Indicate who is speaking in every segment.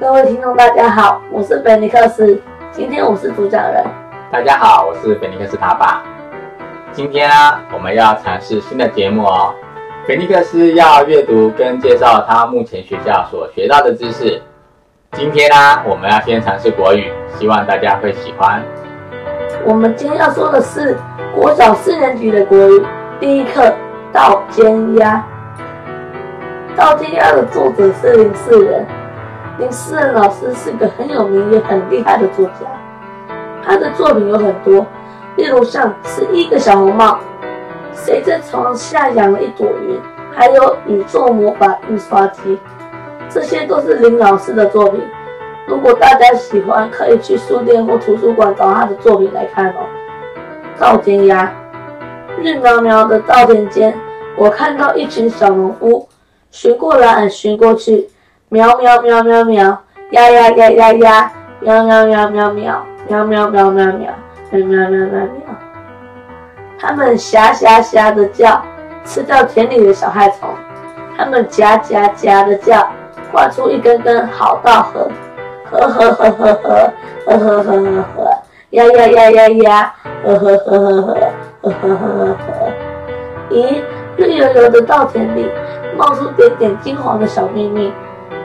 Speaker 1: 各位听众，大家好，我是菲尼克斯，今天我是主讲人。
Speaker 2: 大家好，我是菲尼克斯他爸。今天呢，我们要尝试新的节目哦。菲尼克斯要阅读跟介绍他目前学校所学到的知识。今天呢，我们要先尝试国语，希望大家会喜欢。
Speaker 1: 我们今天要说的是国小四年级的国语第一课《稻尖鸭》。《稻尖鸭》的作者是林世仁。林世仁老师是个很有名也很厉害的作家，他的作品有很多，例如像《十一个小红帽》《谁在床下养了一朵云》，还有《宇宙魔法印刷机》，这些都是林老师的作品。如果大家喜欢，可以去书店或图书馆找他的作品来看哦。稻田鸭，绿苗苗的稻田间，我看到一群小农夫，寻过来寻过去。喵喵喵喵喵，呀呀呀呀呀，喵喵喵喵喵，喵喵喵喵喵，喵喵喵喵喵。它们呷呷呷的叫，吃掉田里的小害虫。它们夹夹夹的叫，画出一根根好稻禾。呵呵呵呵呵，呵呵呵呵呵，呀呀呀呀呀，呵呵呵呵呵，呵呵呵呵呵。咦，绿油油的稻田里，冒出点点金黄的小秘密。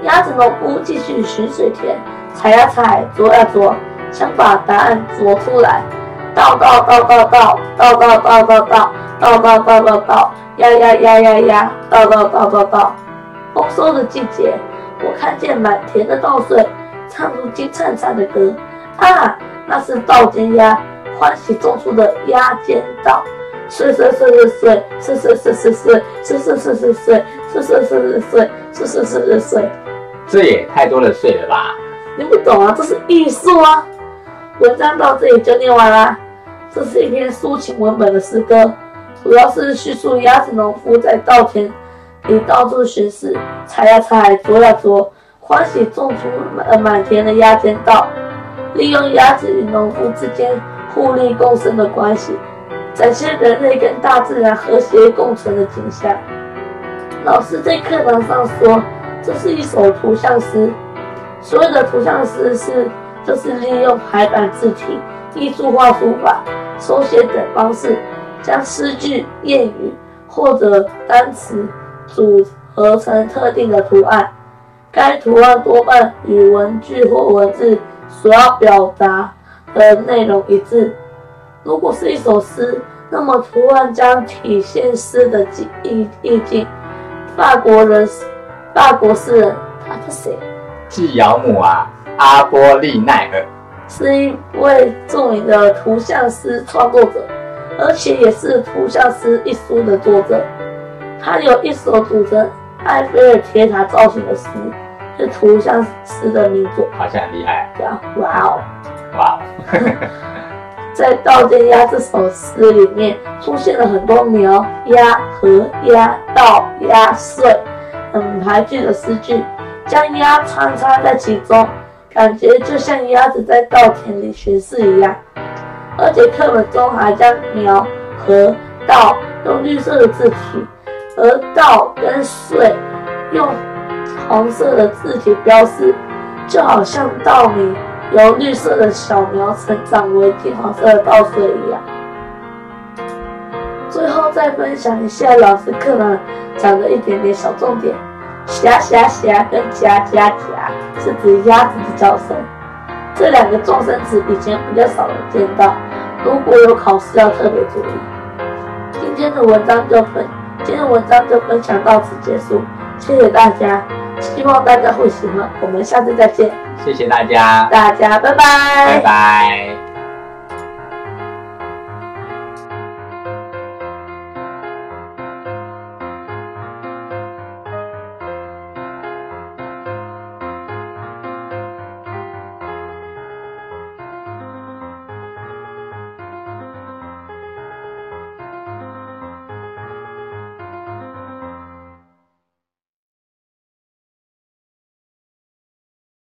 Speaker 1: 鸭子农夫继续寻水田，采呀采，啄呀啄，想把答案啄出来。倒倒倒倒倒，倒倒倒倒倒，倒倒倒倒倒，呀呀呀呀呀，倒倒倒倒倒。丰收的季节，我看见满田的稻穗，唱出金灿灿的歌。啊，那是稻尖鸭欢喜种出的鸭尖稻。岁岁岁岁岁，岁岁岁岁岁，岁岁岁岁岁，岁岁岁岁岁，岁岁岁岁岁。
Speaker 2: 这也太多了税了吧？
Speaker 1: 你不懂啊，这是艺术啊！文章到这里就念完啦。这是一篇抒情文本的诗歌，主要是叙述鸭子农夫在稻田里到处巡视，采呀采，啄呀啄，欢喜种出满满田的鸭尖稻，利用鸭子与农夫之间互利共生的关系，展现人类跟大自然和谐共存的景象。老师在课堂上说。这是一首图像诗。所谓的图像诗是，就是利用排版字体、艺术化书法、手写等方式，将诗句、谚语或者单词组合成特定的图案。该图案多半与文句或文字所要表达的内容一致。如果是一首诗，那么图案将体现诗的意意境。法国人。法国诗人，他是谁？
Speaker 2: 季尧姆啊，阿波利奈尔，
Speaker 1: 是一位著名的图像诗创作者，而且也是《图像诗》一书的作者。他有一首组成埃菲尔铁塔造型的诗，是图像诗的名作，
Speaker 2: 好像很厉害。
Speaker 1: 对啊，哇哦，
Speaker 2: 哇哦！
Speaker 1: 在《稻间鸭》这首诗里面，出现了很多苗、鸭和鸭、稻、鸭、穗。很排句的诗句，将鸭穿插在其中，感觉就像鸭子在稻田里巡视一样。而且课本中还将苗和稻用绿色的字体，而稻跟穗用红色的字体标示，就好像稻米由绿色的小苗成长为金黄色的稻穗一样。最后再分享一下老师课堂讲的一点点小重点。霞霞霞跟夹夹夹是指鸭子的叫声，这两个重声词以前比较少人见到，如果有考试要特别注意。今天的文章就分，今天的文章就分享到此结束，谢谢大家，希望大家会喜欢，我们下次再见。
Speaker 2: 谢谢大家，
Speaker 1: 大家拜拜，
Speaker 2: 拜拜。